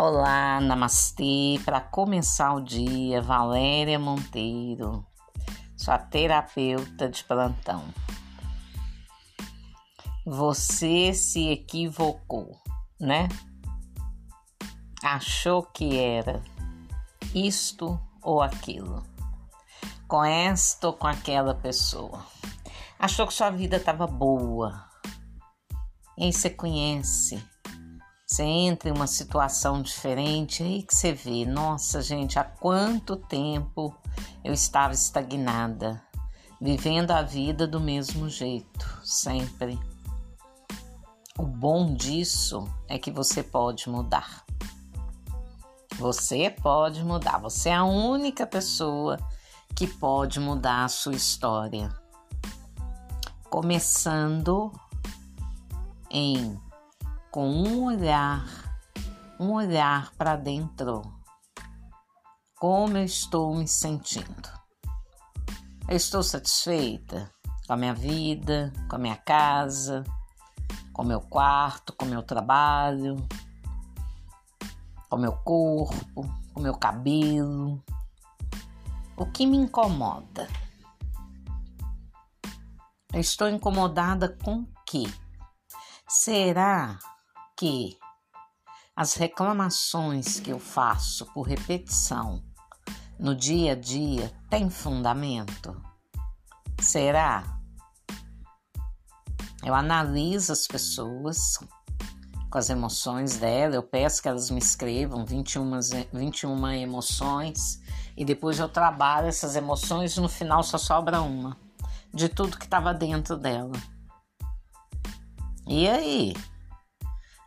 Olá, namastê. Para começar o dia, Valéria Monteiro, sua terapeuta de plantão. Você se equivocou, né? Achou que era isto ou aquilo, com esta ou com aquela pessoa. Achou que sua vida estava boa. E aí você conhece você entra em uma situação diferente, aí que você vê, nossa gente, há quanto tempo eu estava estagnada, vivendo a vida do mesmo jeito, sempre. O bom disso é que você pode mudar. Você pode mudar, você é a única pessoa que pode mudar a sua história. Começando em com um olhar, um olhar para dentro. Como eu estou me sentindo? Eu estou satisfeita com a minha vida, com a minha casa, com o meu quarto, com o meu trabalho, com o meu corpo, com o meu cabelo. O que me incomoda? Eu estou incomodada com o quê? Será que as reclamações que eu faço por repetição no dia a dia têm fundamento? Será? Eu analiso as pessoas com as emoções dela, eu peço que elas me escrevam 21, 21 emoções e depois eu trabalho essas emoções e no final só sobra uma de tudo que estava dentro dela. E aí?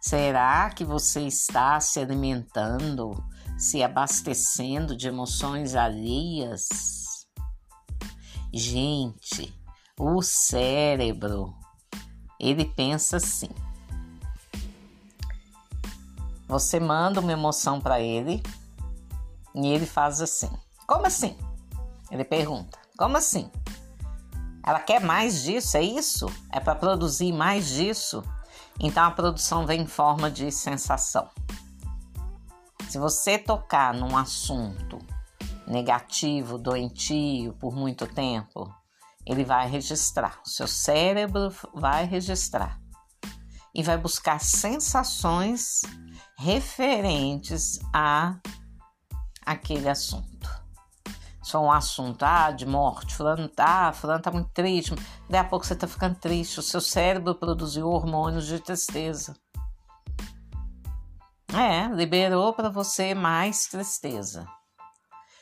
Será que você está se alimentando, se abastecendo de emoções alheias? Gente, o cérebro, ele pensa assim. Você manda uma emoção para ele e ele faz assim. Como assim? Ele pergunta. Como assim? Ela quer mais disso, é isso? É para produzir mais disso? Então a produção vem em forma de sensação. Se você tocar num assunto negativo, doentio por muito tempo, ele vai registrar. O seu cérebro vai registrar e vai buscar sensações referentes a aquele assunto só um assunto, ah, de morte, fulano tá, fulano tá muito triste, daí a pouco você tá ficando triste, o seu cérebro produziu hormônios de tristeza. É, liberou para você mais tristeza.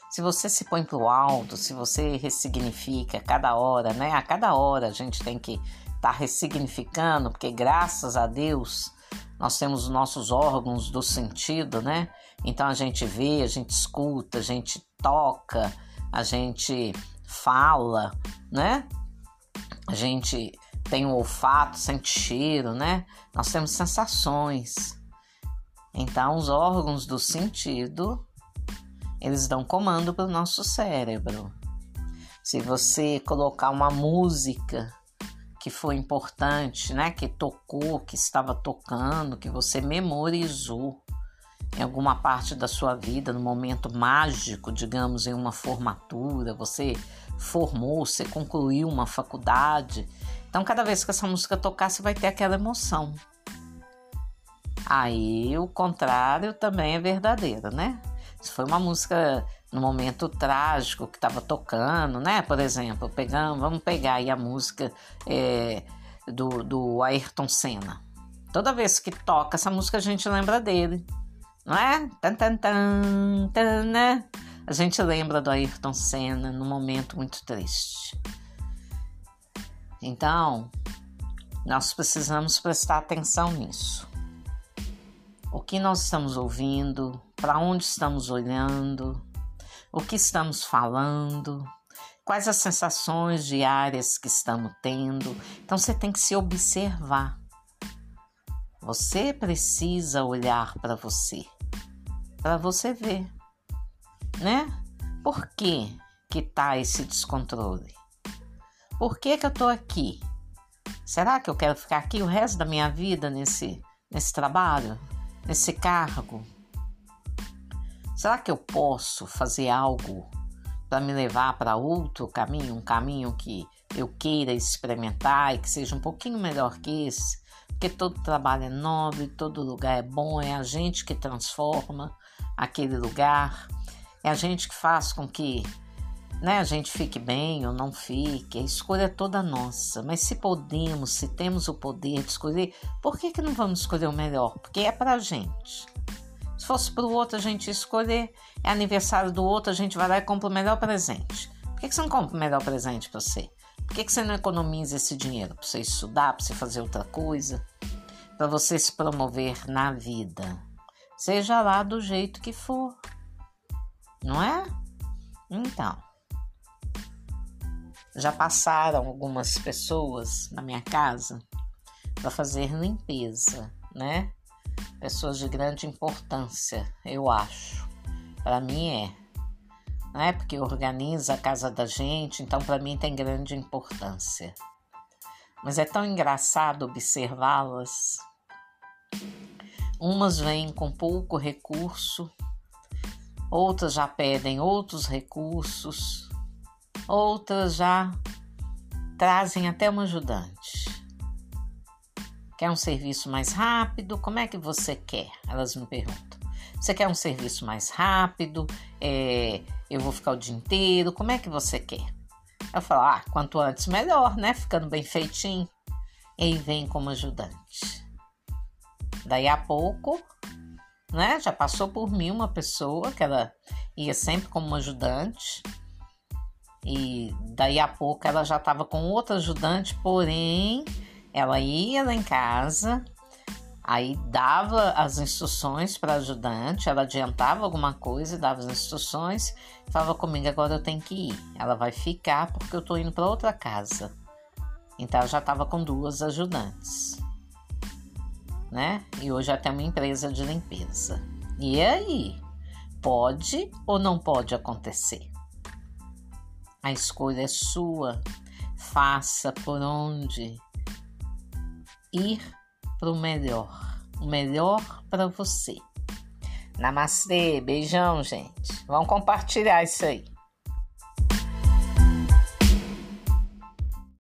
Se você se põe pro alto, se você ressignifica a cada hora, né? A cada hora a gente tem que estar tá ressignificando, porque graças a Deus nós temos os nossos órgãos do sentido, né? Então a gente vê, a gente escuta, a gente toca, a gente fala, né? A gente tem o olfato, sente cheiro, né? Nós temos sensações. Então, os órgãos do sentido, eles dão comando para o nosso cérebro. Se você colocar uma música que foi importante, né, que tocou, que estava tocando, que você memorizou, em alguma parte da sua vida, no momento mágico, digamos, em uma formatura, você formou, você concluiu uma faculdade. Então, cada vez que essa música tocar, você vai ter aquela emoção. Aí, o contrário também é verdadeiro, né? Se foi uma música no momento trágico que estava tocando, né? Por exemplo, pegamos, vamos pegar aí a música é, do, do Ayrton Senna. Toda vez que toca essa música, a gente lembra dele não é? Tan, tan, tan, tan, né? A gente lembra do Ayrton Senna num momento muito triste. Então, nós precisamos prestar atenção nisso. O que nós estamos ouvindo, para onde estamos olhando, o que estamos falando, quais as sensações diárias que estamos tendo. Então você tem que se observar. Você precisa olhar para você para você ver, né? Por que que tá esse descontrole? Por que que eu tô aqui? Será que eu quero ficar aqui o resto da minha vida nesse nesse trabalho, nesse cargo? Será que eu posso fazer algo para me levar para outro caminho, um caminho que eu queira experimentar e que seja um pouquinho melhor que esse? Porque todo trabalho é nobre, todo lugar é bom, é a gente que transforma aquele lugar, é a gente que faz com que né, a gente fique bem ou não fique, a escolha é toda nossa. Mas se podemos, se temos o poder de escolher, por que, que não vamos escolher o melhor? Porque é pra gente. Se fosse para o outro a gente escolher, é aniversário do outro, a gente vai lá e compra o melhor presente. Por que, que você não compra o melhor presente para você? Por que, que você não economiza esse dinheiro? Para você estudar, para você fazer outra coisa? Para você se promover na vida. Seja lá do jeito que for. Não é? Então. Já passaram algumas pessoas na minha casa para fazer limpeza, né? Pessoas de grande importância, eu acho. Para mim é. Não é porque organiza a casa da gente, então para mim tem grande importância. Mas é tão engraçado observá-las. Umas vêm com pouco recurso, outras já pedem outros recursos Outras já trazem até um ajudante. Quer um serviço mais rápido? Como é que você quer? Elas me perguntam. Você quer um serviço mais rápido? É, eu vou ficar o dia inteiro? Como é que você quer? Eu falo, ah, quanto antes melhor, né? Ficando bem feitinho. E aí vem como ajudante. Daí a pouco, né? Já passou por mim uma pessoa que ela ia sempre como ajudante. E daí a pouco ela já estava com outra ajudante, porém ela ia lá em casa, aí dava as instruções para ajudante, ela adiantava alguma coisa, dava as instruções, falava comigo agora eu tenho que ir. Ela vai ficar porque eu estou indo para outra casa. Então ela já estava com duas ajudantes, né? E hoje até uma empresa de limpeza. E aí, pode ou não pode acontecer? A escolha é sua. Faça por onde ir para o melhor. O melhor para você. Namastê, beijão, gente. Vamos compartilhar isso aí.